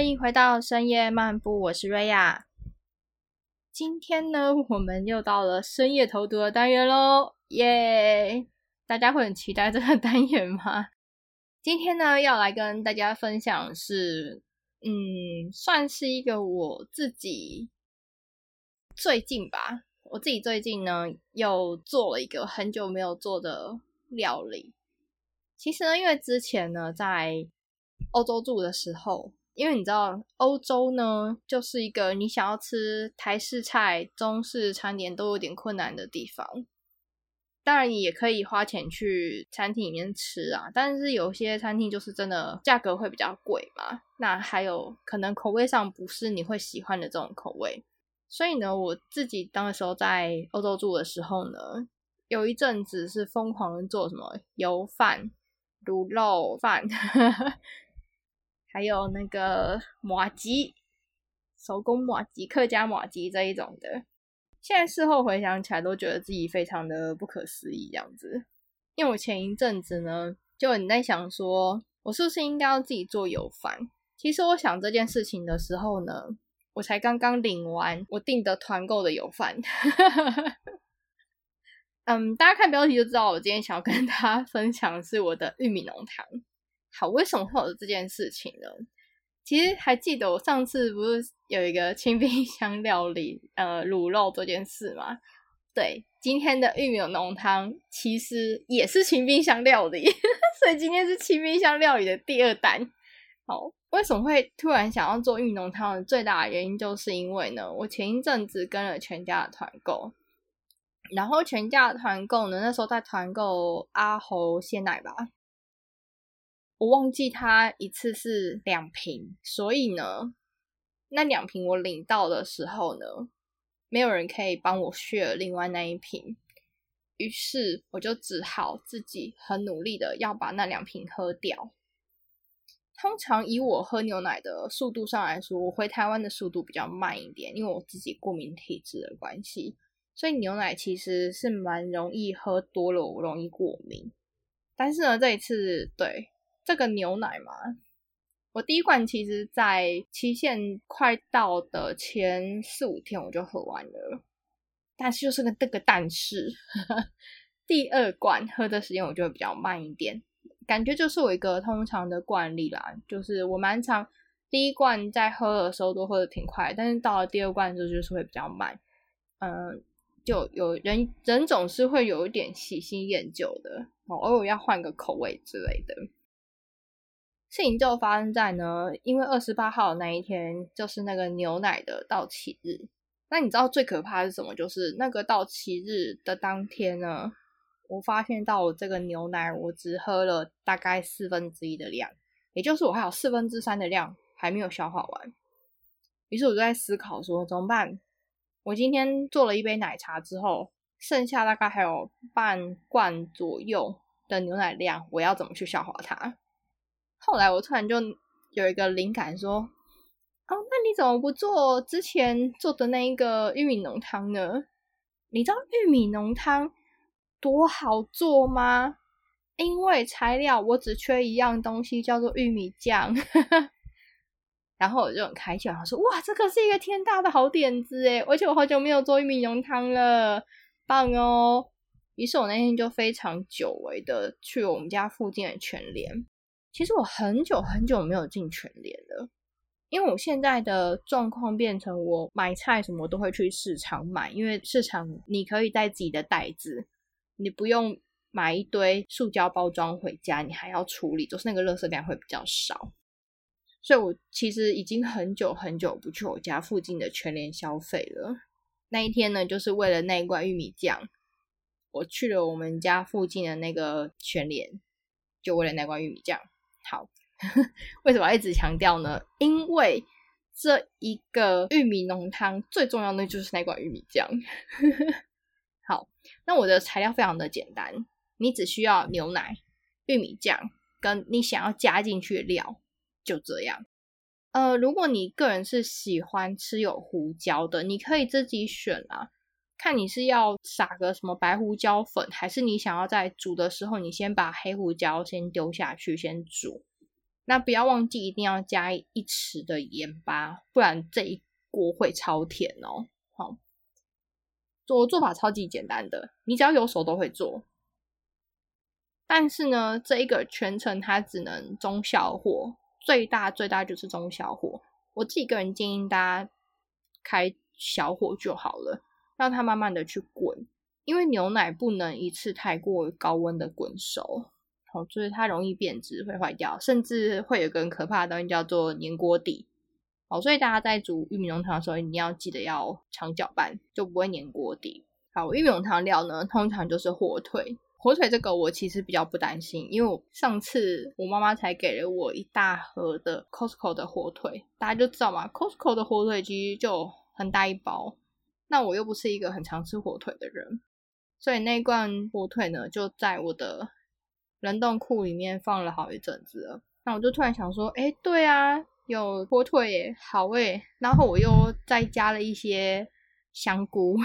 欢迎回到深夜漫步，我是瑞亚。今天呢，我们又到了深夜投毒的单元喽，耶！大家会很期待这个单元吗？今天呢，要来跟大家分享是，嗯，算是一个我自己最近吧，我自己最近呢又做了一个很久没有做的料理。其实呢，因为之前呢在欧洲住的时候，因为你知道欧洲呢就是一个你想要吃台式菜、中式餐点都有点困难的地方。当然，你也可以花钱去餐厅里面吃啊，但是有些餐厅就是真的价格会比较贵嘛。那还有可能口味上不是你会喜欢的这种口味，所以呢，我自己当时候在欧洲住的时候呢，有一阵子是疯狂做什么油饭、卤肉饭，还有那个马吉手工马吉、客家马吉这一种的。现在事后回想起来，都觉得自己非常的不可思议，这样子。因为我前一阵子呢，就你在想说，我是不是应该要自己做油饭？其实我想这件事情的时候呢，我才刚刚领完我订的团购的油饭。嗯，大家看标题就知道，我今天想要跟大家分享是我的玉米浓汤。好，为什么会有这件事情呢？其实还记得我上次不是有一个清冰 箱料理，呃，卤肉这件事吗？对，今天的玉米浓汤其实也是清冰箱料理，所以今天是清冰箱料理的第二单。好，为什么会突然想要做玉米浓汤的最大的原因，就是因为呢，我前一阵子跟了全家的团购，然后全家的团购呢，那时候在团购阿猴鲜奶吧。我忘记它一次是两瓶，所以呢，那两瓶我领到的时候呢，没有人可以帮我削另外那一瓶，于是我就只好自己很努力的要把那两瓶喝掉。通常以我喝牛奶的速度上来说，我回台湾的速度比较慢一点，因为我自己过敏体质的关系，所以牛奶其实是蛮容易喝多了，我容易过敏。但是呢，这一次对。这个牛奶嘛，我第一罐其实，在期限快到的前四五天我就喝完了，但是就是个这个但是，第二罐喝的时间我就会比较慢一点，感觉就是我一个通常的惯例啦，就是我蛮常第一罐在喝的时候都喝的挺快，但是到了第二罐的时候就是会比较慢，嗯，就有人人总是会有一点喜新厌旧的，偶尔要换个口味之类的。事情就发生在呢，因为二十八号那一天就是那个牛奶的到期日。那你知道最可怕的是什么？就是那个到期日的当天呢，我发现到我这个牛奶我只喝了大概四分之一的量，也就是我还有四分之三的量还没有消化完。于是我就在思考说怎么办？我今天做了一杯奶茶之后，剩下大概还有半罐左右的牛奶量，我要怎么去消化它？后来我突然就有一个灵感，说：“哦，那你怎么不做之前做的那一个玉米浓汤呢？你知道玉米浓汤多好做吗？因为材料我只缺一样东西，叫做玉米酱。然后我就很开心，我说：哇，这个是一个天大的好点子诶而且我好久没有做玉米浓汤了，棒哦！于是我那天就非常久违的去我们家附近的全联。其实我很久很久没有进全联了，因为我现在的状况变成我买菜什么都会去市场买，因为市场你可以带自己的袋子，你不用买一堆塑胶包装回家，你还要处理，就是那个垃圾量会比较少。所以我其实已经很久很久不去我家附近的全联消费了。那一天呢，就是为了那一罐玉米酱，我去了我们家附近的那个全联，就为了那罐玉米酱。好，为什么要一直强调呢？因为这一个玉米浓汤最重要的就是那罐玉米酱。好，那我的材料非常的简单，你只需要牛奶、玉米酱跟你想要加进去的料，就这样。呃，如果你个人是喜欢吃有胡椒的，你可以自己选啊。看你是要撒个什么白胡椒粉，还是你想要在煮的时候，你先把黑胡椒先丢下去先煮，那不要忘记一定要加一匙的盐巴，不然这一锅会超甜哦。好，做做法超级简单的，你只要有手都会做。但是呢，这一个全程它只能中小火，最大最大就是中小火。我自己个人建议大家开小火就好了，让它慢慢的去滚，因为牛奶不能一次太过高温的滚熟。哦，所以它容易变质，会坏掉，甚至会有个很可怕的东西叫做粘锅底。哦，所以大家在煮玉米浓汤的时候，一定要记得要常搅拌，就不会粘锅底。好，玉米浓汤料呢，通常就是火腿。火腿这个我其实比较不担心，因为我上次我妈妈才给了我一大盒的 Costco 的火腿，大家就知道嘛，Costco 的火腿其实就很大一包。那我又不是一个很常吃火腿的人，所以那罐火腿呢，就在我的。冷冻库里面放了好一阵子了，那我就突然想说，哎，对啊，有火腿耶，好诶。然后我又再加了一些香菇，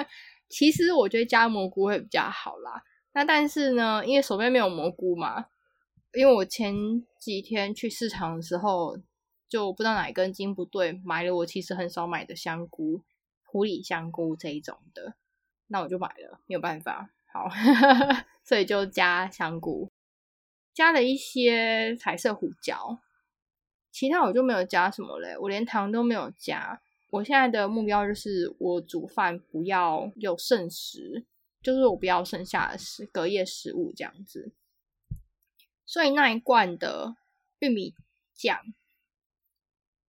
其实我觉得加蘑菇会比较好啦。那但是呢，因为手边没有蘑菇嘛，因为我前几天去市场的时候，就不知道哪根筋不对，买了我其实很少买的香菇，普里香菇这一种的，那我就买了，没有办法，好。所以就加香菇，加了一些彩色胡椒，其他我就没有加什么嘞，我连糖都没有加。我现在的目标就是我煮饭不要有剩食，就是我不要剩下的食隔夜食物这样子。所以那一罐的玉米酱，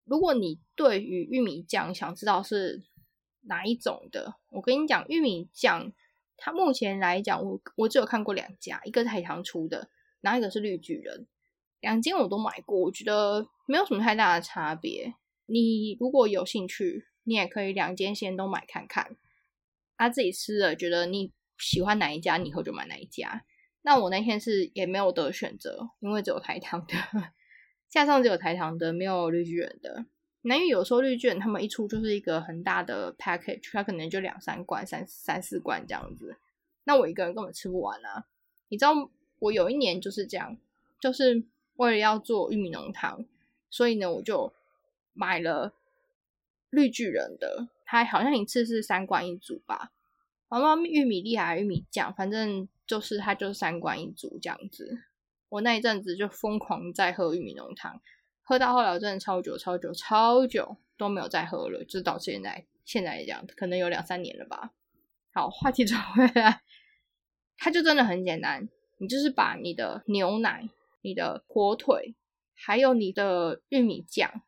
如果你对于玉米酱想知道是哪一种的，我跟你讲，玉米酱。它目前来讲，我我只有看过两家，一个是海棠出的，然后一个是绿巨人，两间我都买过，我觉得没有什么太大的差别。你如果有兴趣，你也可以两间先都买看看，他自己吃了觉得你喜欢哪一家，你以后就买哪一家。那我那天是也没有得选择，因为只有台糖的，架上只有台糖的，没有绿巨人的。那因为有时候绿卷他们一出就是一个很大的 package，它可能就两三罐、三三四罐这样子。那我一个人根本吃不完啊！你知道我有一年就是这样，就是为了要做玉米浓汤，所以呢我就买了绿巨人的，它好像一次是三罐一组吧。然后玉米粒还是玉米酱，反正就是它就是三罐一组这样子。我那一阵子就疯狂在喝玉米浓汤。喝到后来真的超久、超久、超久都没有再喝了，就到现在现在这样，可能有两三年了吧。好，话题转回来，它就真的很简单，你就是把你的牛奶、你的火腿，还有你的玉米酱，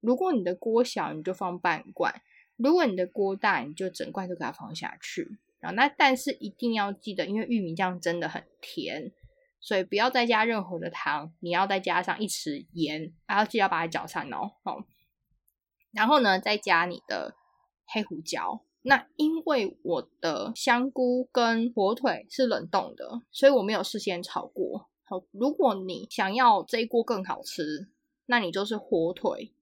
如果你的锅小，你就放半罐；如果你的锅大，你就整罐都给它放下去。然后那但是一定要记得，因为玉米酱真的很甜。所以不要再加任何的糖，你要再加上一匙盐，还要记得把它搅散哦。好，然后呢，再加你的黑胡椒。那因为我的香菇跟火腿是冷冻的，所以我没有事先炒过。好，如果你想要这一锅更好吃，那你就是火腿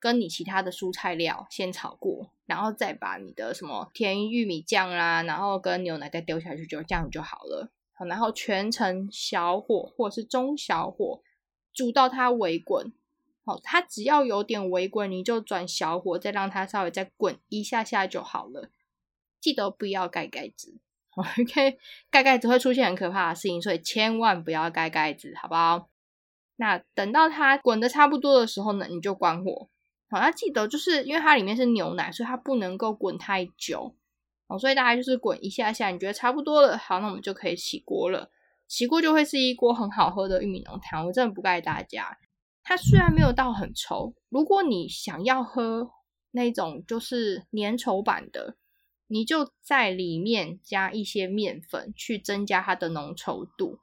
跟你其他的蔬菜料先炒过，然后再把你的什么甜玉米酱啦，然后跟牛奶再丢下去，就这样就好了。然后全程小火或者是中小火煮到它微滚。好，它只要有点微滚，你就转小火，再让它稍微再滚一下下就好了。记得不要盖盖子，OK？盖盖子会出现很可怕的事情，所以千万不要盖盖子，好不好？那等到它滚的差不多的时候呢，你就关火。好，要记得就是因为它里面是牛奶，所以它不能够滚太久。哦，所以大概就是滚一下下，你觉得差不多了，好，那我们就可以起锅了。起锅就会是一锅很好喝的玉米浓汤，我真的不盖大家。它虽然没有到很稠，如果你想要喝那种就是粘稠版的，你就在里面加一些面粉去增加它的浓稠度。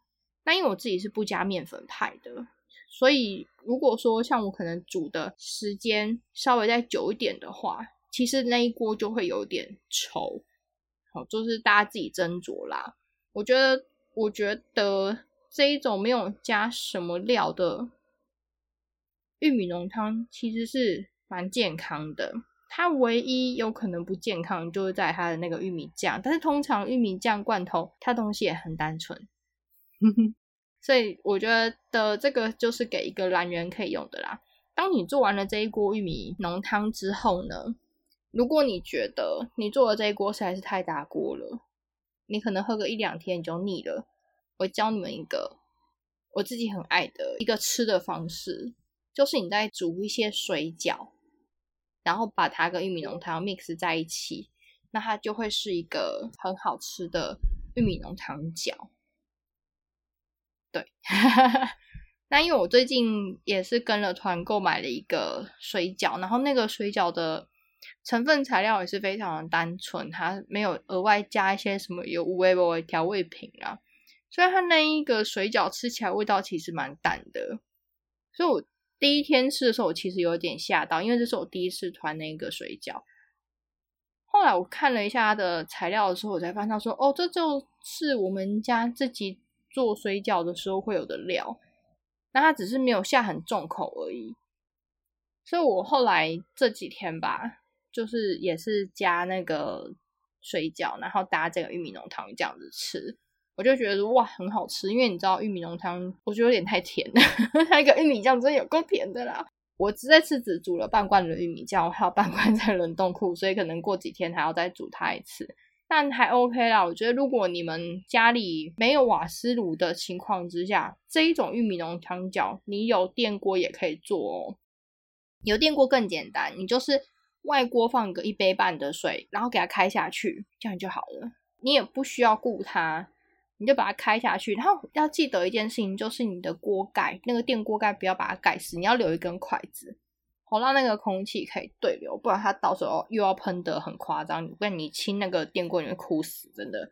那因为我自己是不加面粉派的，所以如果说像我可能煮的时间稍微再久一点的话，其实那一锅就会有点稠。好，就是大家自己斟酌啦。我觉得，我觉得这一种没有加什么料的玉米浓汤其实是蛮健康的。它唯一有可能不健康，就是在它的那个玉米酱。但是通常玉米酱罐头，它东西也很单纯，所以我觉得这个就是给一个懒人可以用的啦。当你做完了这一锅玉米浓汤之后呢，如果你觉得你做的这一锅实在是太大锅了，你可能喝个一两天你就腻了。我教你们一个我自己很爱的一个吃的方式，就是你在煮一些水饺，然后把它跟玉米浓汤 mix 在一起，那它就会是一个很好吃的玉米浓汤饺。对。那因为我最近也是跟了团购买了一个水饺，然后那个水饺的成分材料也是非常的单纯，它没有额外加一些什么有无味味调味品啊，所以它那一个水饺吃起来味道其实蛮淡的。所以我第一天吃的时候，我其实有点吓到，因为这是我第一次团那个水饺。后来我看了一下它的材料的时候，我才发现说，哦，这就是我们家自己做水饺的时候会有的料。那它只是没有下很重口而已，所以我后来这几天吧，就是也是加那个水饺，然后搭这个玉米浓汤这样子吃，我就觉得哇很好吃，因为你知道玉米浓汤，我觉得有点太甜了，那个玉米酱真的有够甜的啦。我这次只煮了半罐的玉米酱，我还有半罐在冷冻库，所以可能过几天还要再煮它一次。但还 OK 啦，我觉得如果你们家里没有瓦斯炉的情况之下，这一种玉米浓汤饺，你有电锅也可以做哦。有电锅更简单，你就是外锅放个一杯半的水，然后给它开下去，这样就好了。你也不需要顾它，你就把它开下去。然后要记得一件事情，就是你的锅盖那个电锅盖不要把它盖死，你要留一根筷子。好让那个空气可以对流，不然它到时候又要喷的很夸张。不然你清那个电锅你会哭死，真的。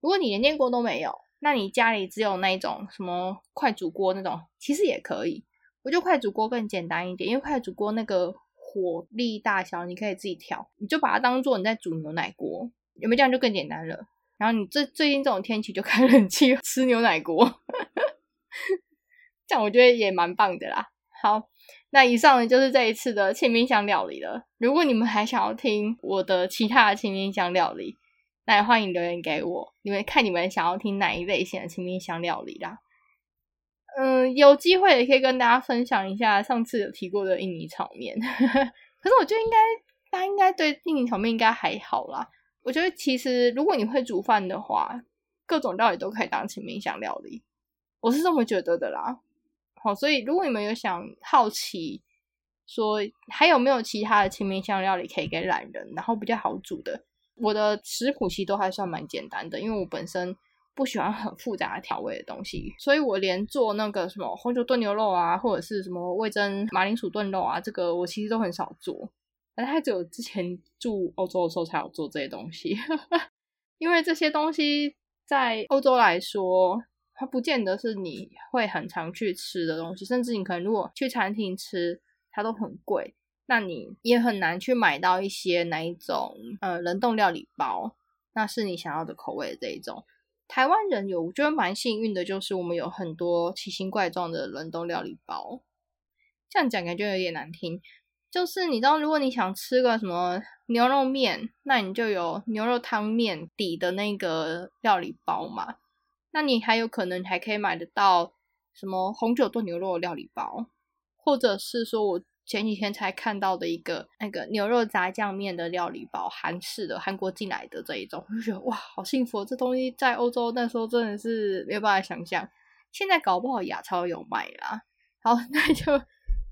如果你连电锅都没有，那你家里只有那一种什么快煮锅那种，其实也可以。我觉得快煮锅更简单一点，因为快煮锅那个火力大小你可以自己调，你就把它当做你在煮牛奶锅，有没有这样就更简单了？然后你最最近这种天气就开冷气 吃牛奶锅，这样我觉得也蛮棒的啦。好。那以上呢就是这一次的清冰箱料理了。如果你们还想要听我的其他的清冰箱料理，那也欢迎留言给我。你们看你们想要听哪一类型的清冰箱料理啦？嗯，有机会也可以跟大家分享一下上次有提过的印尼炒面。可是我觉得应该大家应该对印尼炒面应该还好啦。我觉得其实如果你会煮饭的话，各种料理都可以当清明香料理。我是这么觉得的啦。好，所以如果你们有想好奇，说还有没有其他的清明香料理可以给懒人，然后比较好煮的，我的食谱其实都还算蛮简单的，因为我本身不喜欢很复杂的调味的东西，所以我连做那个什么红酒炖牛肉啊，或者是什么味增马铃薯炖肉啊，这个我其实都很少做，而它只有之前住欧洲的时候才有做这些东西，因为这些东西在欧洲来说。它不见得是你会很常去吃的东西，甚至你可能如果去餐厅吃，它都很贵，那你也很难去买到一些哪一种呃冷冻料理包，那是你想要的口味这一种。台湾人有我觉得蛮幸运的，就是我们有很多奇形怪状的冷冻料理包。这样讲感觉有点难听，就是你知道，如果你想吃个什么牛肉面，那你就有牛肉汤面底的那个料理包嘛。那你还有可能还可以买得到什么红酒炖牛肉料理包，或者是说我前几天才看到的一个那个牛肉炸酱面的料理包，韩式的韩国进来的这一种，我就觉得哇，好幸福！这东西在欧洲那时候真的是没有办法想象，现在搞不好亚超有卖啦。好，那就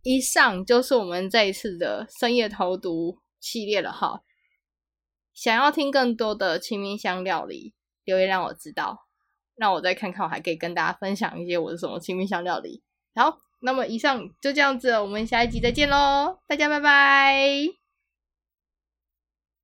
以上就是我们这一次的深夜投毒系列了哈。想要听更多的清明香料理，留言让我知道。那我再看看，我还可以跟大家分享一些我的什么清明香料理。好，那么以上就这样子，我们下一集再见喽，大家拜拜。